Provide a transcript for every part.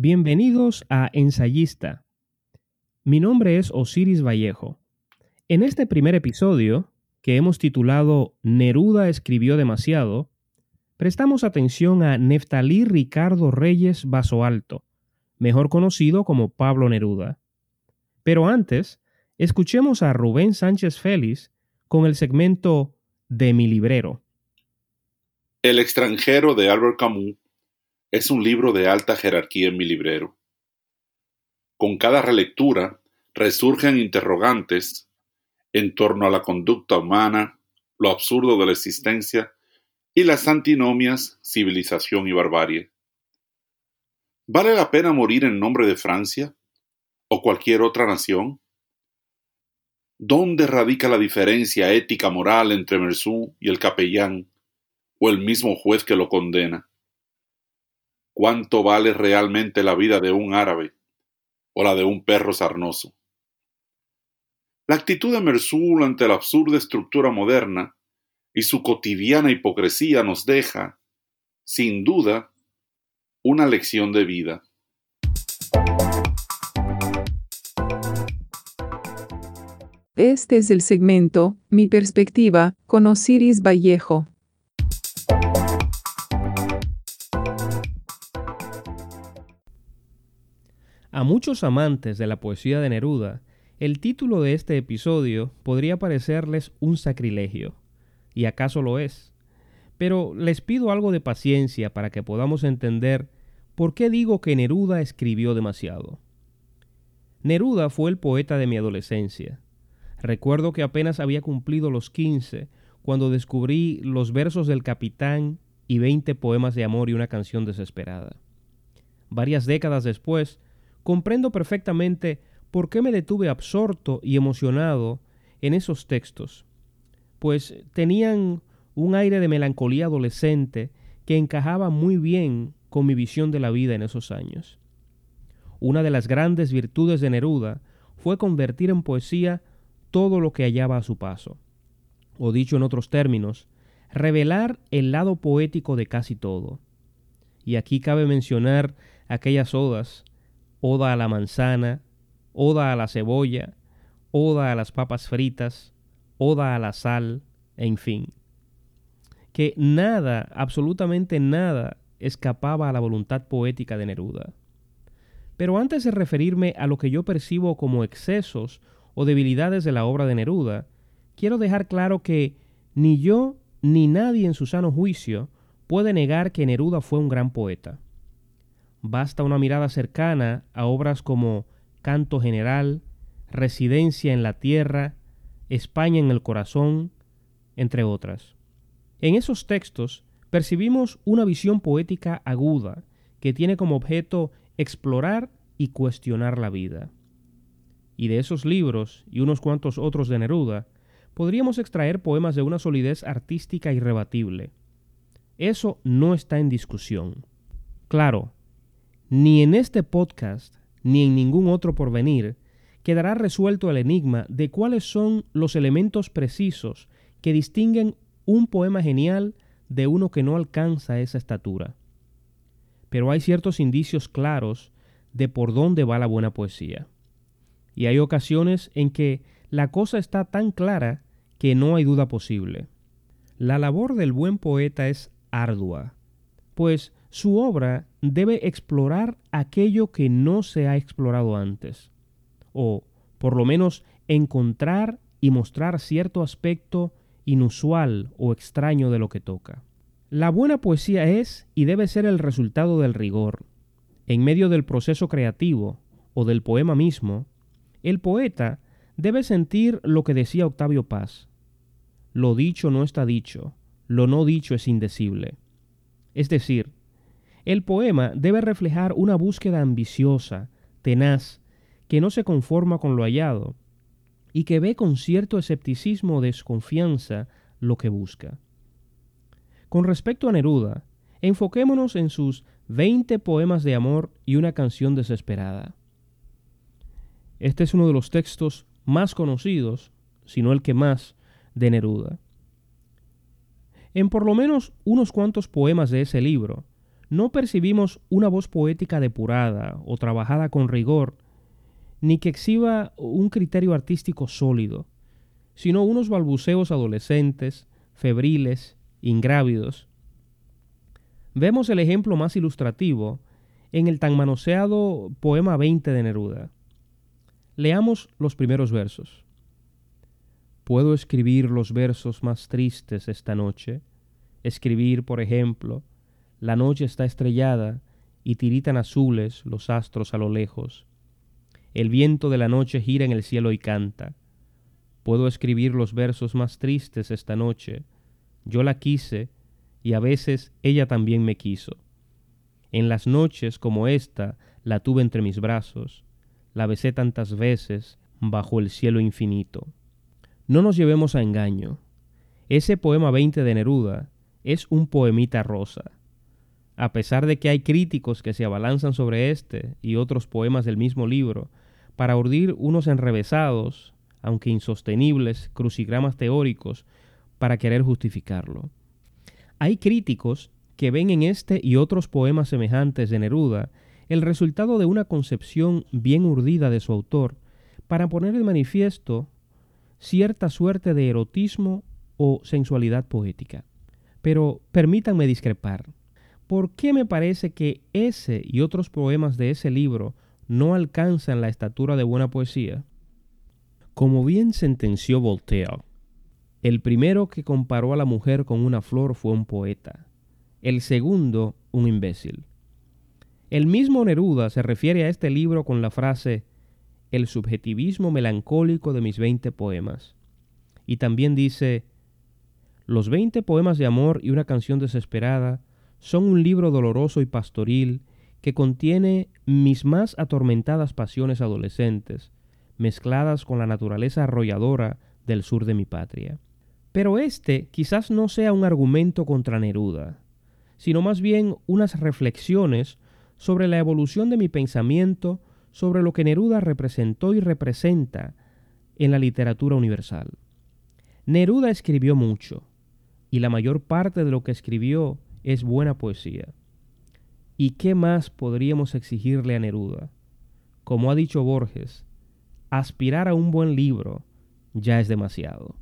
Bienvenidos a Ensayista. Mi nombre es Osiris Vallejo. En este primer episodio, que hemos titulado Neruda escribió demasiado, prestamos atención a Neftalí Ricardo Reyes Basoalto, mejor conocido como Pablo Neruda. Pero antes, escuchemos a Rubén Sánchez Félix con el segmento de mi librero. El extranjero de Albert Camus es un libro de alta jerarquía en mi librero. Con cada relectura resurgen interrogantes en torno a la conducta humana, lo absurdo de la existencia y las antinomias civilización y barbarie. ¿Vale la pena morir en nombre de Francia o cualquier otra nación? ¿Dónde radica la diferencia ética moral entre Mersú y el capellán o el mismo juez que lo condena? Cuánto vale realmente la vida de un árabe o la de un perro sarnoso. La actitud de Mersul ante la absurda estructura moderna y su cotidiana hipocresía nos deja, sin duda, una lección de vida. Este es el segmento, Mi perspectiva, con Osiris Vallejo. A muchos amantes de la poesía de Neruda, el título de este episodio podría parecerles un sacrilegio, y acaso lo es. Pero les pido algo de paciencia para que podamos entender por qué digo que Neruda escribió demasiado. Neruda fue el poeta de mi adolescencia. Recuerdo que apenas había cumplido los quince cuando descubrí los versos del capitán y veinte poemas de amor y una canción desesperada. Varias décadas después, comprendo perfectamente por qué me detuve absorto y emocionado en esos textos, pues tenían un aire de melancolía adolescente que encajaba muy bien con mi visión de la vida en esos años. Una de las grandes virtudes de Neruda fue convertir en poesía todo lo que hallaba a su paso, o dicho en otros términos, revelar el lado poético de casi todo. Y aquí cabe mencionar aquellas odas oda a la manzana, oda a la cebolla, oda a las papas fritas, oda a la sal, en fin. Que nada, absolutamente nada, escapaba a la voluntad poética de Neruda. Pero antes de referirme a lo que yo percibo como excesos o debilidades de la obra de Neruda, quiero dejar claro que ni yo ni nadie en su sano juicio puede negar que Neruda fue un gran poeta. Basta una mirada cercana a obras como Canto General, Residencia en la Tierra, España en el Corazón, entre otras. En esos textos percibimos una visión poética aguda que tiene como objeto explorar y cuestionar la vida. Y de esos libros y unos cuantos otros de Neruda, podríamos extraer poemas de una solidez artística irrebatible. Eso no está en discusión. Claro, ni en este podcast, ni en ningún otro porvenir, quedará resuelto el enigma de cuáles son los elementos precisos que distinguen un poema genial de uno que no alcanza esa estatura. Pero hay ciertos indicios claros de por dónde va la buena poesía. Y hay ocasiones en que la cosa está tan clara que no hay duda posible. La labor del buen poeta es ardua, pues su obra debe explorar aquello que no se ha explorado antes, o por lo menos encontrar y mostrar cierto aspecto inusual o extraño de lo que toca. La buena poesía es y debe ser el resultado del rigor. En medio del proceso creativo o del poema mismo, el poeta debe sentir lo que decía Octavio Paz. Lo dicho no está dicho, lo no dicho es indecible. Es decir, el poema debe reflejar una búsqueda ambiciosa, tenaz, que no se conforma con lo hallado y que ve con cierto escepticismo o desconfianza lo que busca. Con respecto a Neruda, enfoquémonos en sus 20 poemas de amor y una canción desesperada. Este es uno de los textos más conocidos, si no el que más, de Neruda. En por lo menos unos cuantos poemas de ese libro, no percibimos una voz poética depurada o trabajada con rigor, ni que exhiba un criterio artístico sólido, sino unos balbuceos adolescentes, febriles, ingrávidos. Vemos el ejemplo más ilustrativo en el tan manoseado poema 20 de Neruda. Leamos los primeros versos. Puedo escribir los versos más tristes esta noche, escribir, por ejemplo, la noche está estrellada y tiritan azules los astros a lo lejos. El viento de la noche gira en el cielo y canta. Puedo escribir los versos más tristes esta noche. Yo la quise y a veces ella también me quiso. En las noches como esta la tuve entre mis brazos, la besé tantas veces bajo el cielo infinito. No nos llevemos a engaño. Ese poema 20 de Neruda es un poemita rosa a pesar de que hay críticos que se abalanzan sobre este y otros poemas del mismo libro, para urdir unos enrevesados, aunque insostenibles, crucigramas teóricos para querer justificarlo. Hay críticos que ven en este y otros poemas semejantes de Neruda el resultado de una concepción bien urdida de su autor para poner en manifiesto cierta suerte de erotismo o sensualidad poética. Pero permítanme discrepar. ¿Por qué me parece que ese y otros poemas de ese libro no alcanzan la estatura de buena poesía? Como bien sentenció Voltaire, el primero que comparó a la mujer con una flor fue un poeta, el segundo un imbécil. El mismo Neruda se refiere a este libro con la frase el subjetivismo melancólico de mis veinte poemas. Y también dice, los veinte poemas de amor y una canción desesperada son un libro doloroso y pastoril que contiene mis más atormentadas pasiones adolescentes, mezcladas con la naturaleza arrolladora del sur de mi patria. Pero este quizás no sea un argumento contra Neruda, sino más bien unas reflexiones sobre la evolución de mi pensamiento sobre lo que Neruda representó y representa en la literatura universal. Neruda escribió mucho, y la mayor parte de lo que escribió es buena poesía. ¿Y qué más podríamos exigirle a Neruda? Como ha dicho Borges, aspirar a un buen libro ya es demasiado.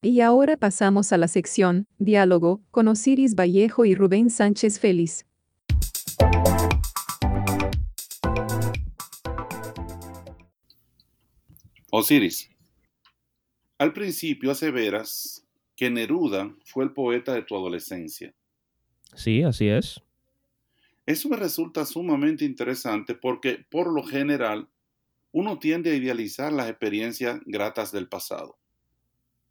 Y ahora pasamos a la sección Diálogo con Osiris Vallejo y Rubén Sánchez Félix. Osiris, al principio aseveras que Neruda fue el poeta de tu adolescencia. Sí, así es. Eso me resulta sumamente interesante porque, por lo general, uno tiende a idealizar las experiencias gratas del pasado.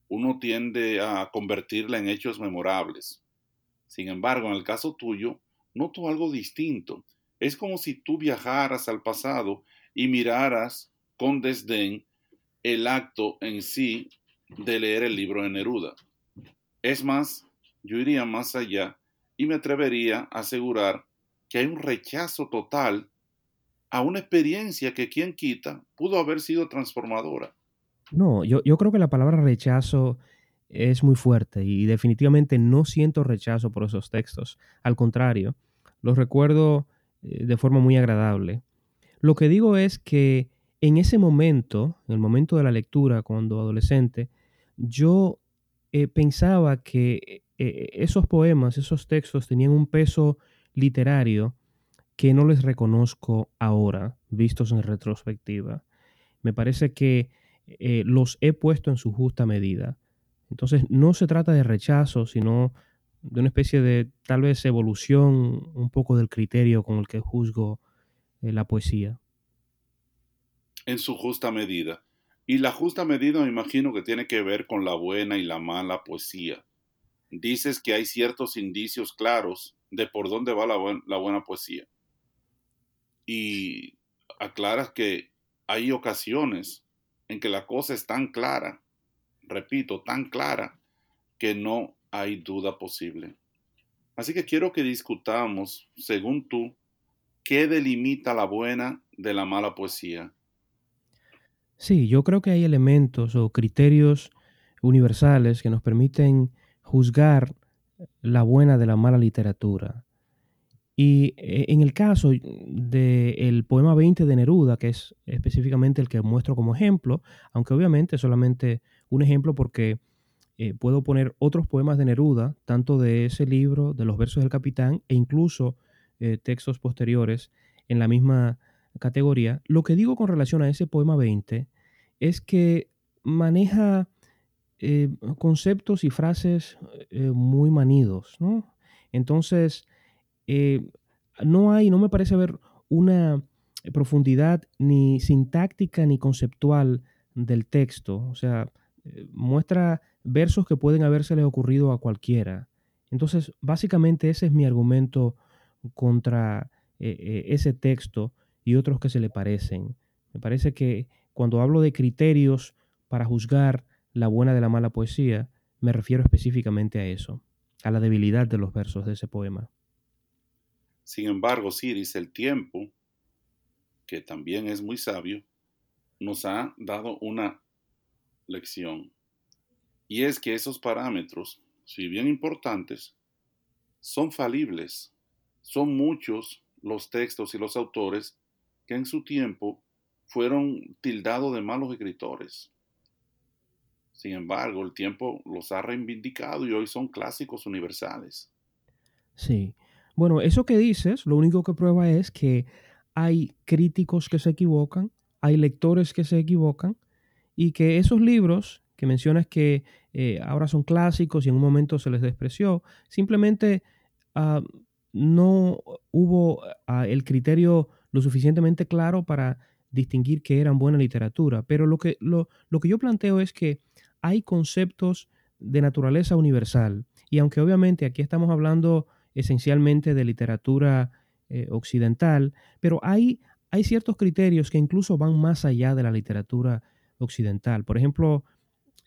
Uno tiende a convertirla en hechos memorables. Sin embargo, en el caso tuyo, noto algo distinto. Es como si tú viajaras al pasado y miraras con desdén el acto en sí de leer el libro de Neruda. Es más, yo iría más allá y me atrevería a asegurar que hay un rechazo total a una experiencia que quien quita pudo haber sido transformadora. No, yo, yo creo que la palabra rechazo es muy fuerte y definitivamente no siento rechazo por esos textos. Al contrario, los recuerdo eh, de forma muy agradable. Lo que digo es que en ese momento, en el momento de la lectura, cuando adolescente, yo eh, pensaba que eh, esos poemas, esos textos tenían un peso literario que no les reconozco ahora, vistos en retrospectiva. Me parece que eh, los he puesto en su justa medida. Entonces, no se trata de rechazo, sino de una especie de tal vez evolución un poco del criterio con el que juzgo la poesía. En su justa medida. Y la justa medida me imagino que tiene que ver con la buena y la mala poesía. Dices que hay ciertos indicios claros de por dónde va la, buena poesía. Y aclaras que hay ocasiones en que la cosa es tan clara, repito, tan clara, que no hay duda posible. Así que quiero que discutamos, según tú, qué delimita la buena de la mala poesía Sí, yo creo que hay elementos o criterios universales que nos permiten juzgar la buena de la mala literatura. Y eh, en el caso del poema 20 de Neruda, que es específicamente el que muestro como ejemplo, aunque obviamente es solamente un ejemplo porque eh, puedo poner otros poemas de Neruda, tanto de ese libro, de los versos del capitán, e incluso eh, textos posteriores en la misma categoría. Lo que digo con relación a ese poema 20 es que maneja conceptos y frases muy manidos, ¿no? Entonces, eh, no hay, no me parece haber una profundidad ni sintáctica ni conceptual del texto. O sea, eh, muestra versos que pueden habérsele ocurrido a cualquiera. Entonces, básicamente ese es mi argumento contra eh, ese texto y otros que se le parecen. Me parece que cuando hablo de criterios para juzgar la buena de la mala poesía, me refiero específicamente a eso, a la debilidad de los versos de ese poema. Sin embargo, Siris, el tiempo, que también es muy sabio, nos ha dado una lección. Y es que esos parámetros, si bien importantes, son falibles. Son muchos los textos y los autores que en su tiempo fueron tildados de malos escritores. Sin embargo, el tiempo los ha reivindicado y hoy son clásicos universales. Sí, bueno, eso que dices, lo único que prueba es que hay críticos que se equivocan, hay lectores que se equivocan y que esos libros que mencionas que eh, ahora son clásicos y en un momento se les despreció, simplemente ah, no hubo ah, el criterio lo suficientemente claro para distinguir que eran buena literatura. Pero lo que, lo, lo que yo planteo es que hay conceptos de naturaleza universal y aunque obviamente aquí estamos hablando esencialmente de literatura eh, occidental, pero hay, hay ciertos criterios que incluso van más allá de la literatura occidental. Por ejemplo,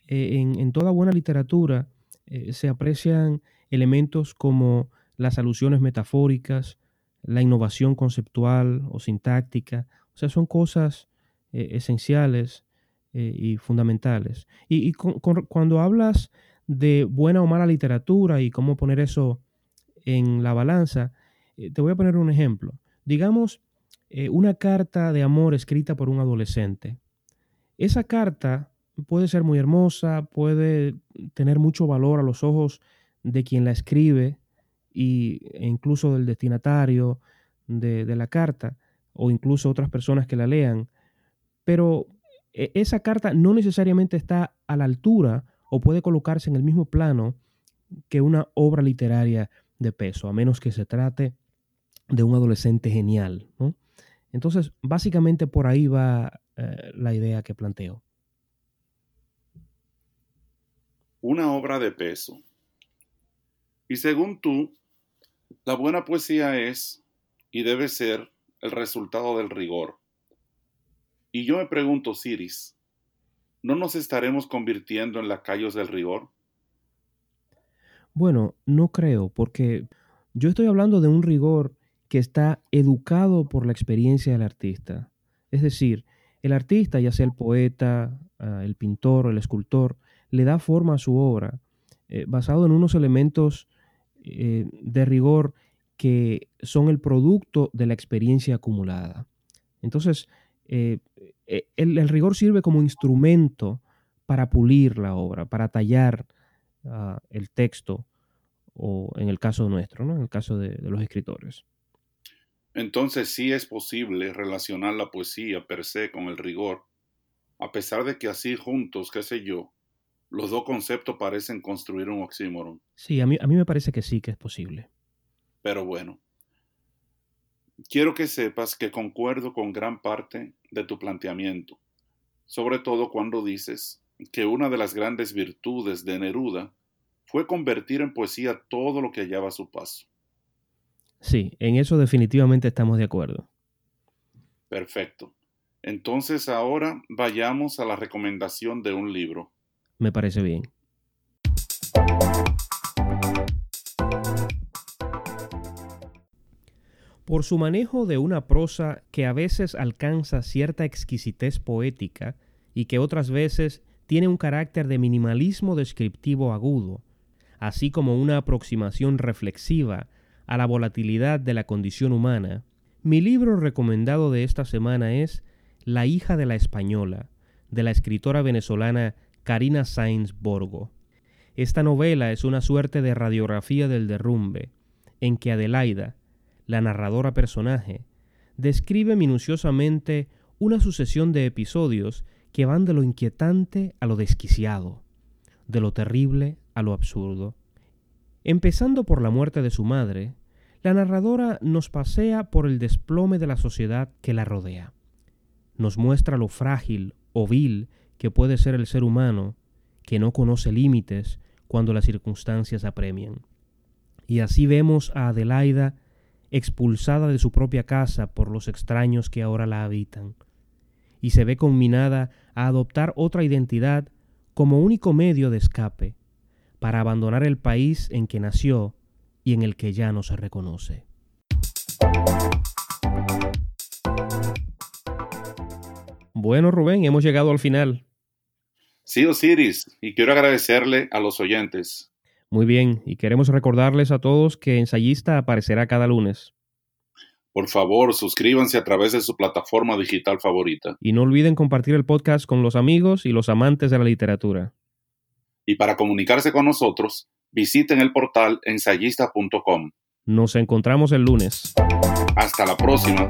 eh, en, toda buena literatura eh, se aprecian elementos como las alusiones metafóricas, la innovación conceptual o sintáctica, o sea, son cosas esenciales y fundamentales. Y, cuando hablas de buena o mala literatura y cómo poner eso en la balanza, eh, te voy a poner un ejemplo. Digamos, eh, una carta de amor escrita por un adolescente. Esa carta puede ser muy hermosa, puede tener mucho valor a los ojos de quien la escribe y, e incluso del destinatario de, de la carta o incluso otras personas que la lean. Pero e, esa carta no necesariamente está a la altura o puede colocarse en el mismo plano que una obra literaria de peso, a menos que se trate de un adolescente genial. Entonces, básicamente por ahí va eh, la idea que planteo. Una obra de peso. Y según tú, la buena poesía es y debe ser el resultado del rigor. Y yo me pregunto, Siris, ¿no nos estaremos convirtiendo en lacayos del rigor? Bueno, no creo, porque yo estoy hablando de un rigor que está educado por la experiencia del artista. Es decir, el artista, ya sea el poeta, ah, el pintor el escultor, le da forma a su obra eh, basado en unos elementos eh, de rigor que son el producto de la experiencia acumulada. Entonces, eh, el, rigor sirve como instrumento para pulir la obra, para tallar el texto, o en el caso nuestro, ¿no? en el caso de, de los escritores. Entonces sí es posible relacionar la poesía per se con el rigor, a pesar de que así juntos, qué sé yo, los dos conceptos parecen construir un oxímoron. Sí, a mí, a mí me parece que sí que es posible. Pero bueno, quiero que sepas que concuerdo con gran parte de tu planteamiento, sobre todo cuando dices que una de las grandes virtudes de Neruda fue convertir en poesía todo lo que hallaba a su paso. Sí, en eso definitivamente estamos de acuerdo. Perfecto. Entonces ahora vayamos a la recomendación de un libro. Me parece bien. Por su manejo de una prosa que a veces alcanza cierta exquisitez poética y que otras veces tiene un carácter de minimalismo descriptivo agudo, así como una aproximación reflexiva a la volatilidad de la condición humana, mi libro recomendado de esta semana es La hija de la española, de la escritora venezolana Karina Sainz Borgo. Esta novela es una suerte de radiografía del derrumbe, en que Adelaida, la narradora personaje, describe minuciosamente una sucesión de episodios que van de lo inquietante a lo desquiciado, de lo terrible a lo absurdo. Empezando por la muerte de su madre, la narradora nos pasea por el desplome de la sociedad que la rodea. Nos muestra lo frágil o vil que puede ser el ser humano, que no conoce límites cuando las circunstancias apremian. Y así vemos a Adelaida expulsada de su propia casa por los extraños que ahora la habitan, y se ve combinada a adoptar otra identidad como único medio de escape, para abandonar el país en que nació y en el que ya no se reconoce. Bueno, Rubén, hemos llegado al final. Sí, Osiris, y quiero agradecerle a los oyentes. Muy bien, y queremos recordarles a todos que Ensayista aparecerá cada lunes. Por favor, suscríbanse a través de su plataforma digital favorita. Y no olviden compartir el podcast con los amigos y los amantes de la literatura. Y para comunicarse con nosotros, visiten el portal ensayista.com. Nos encontramos el lunes. Hasta la próxima.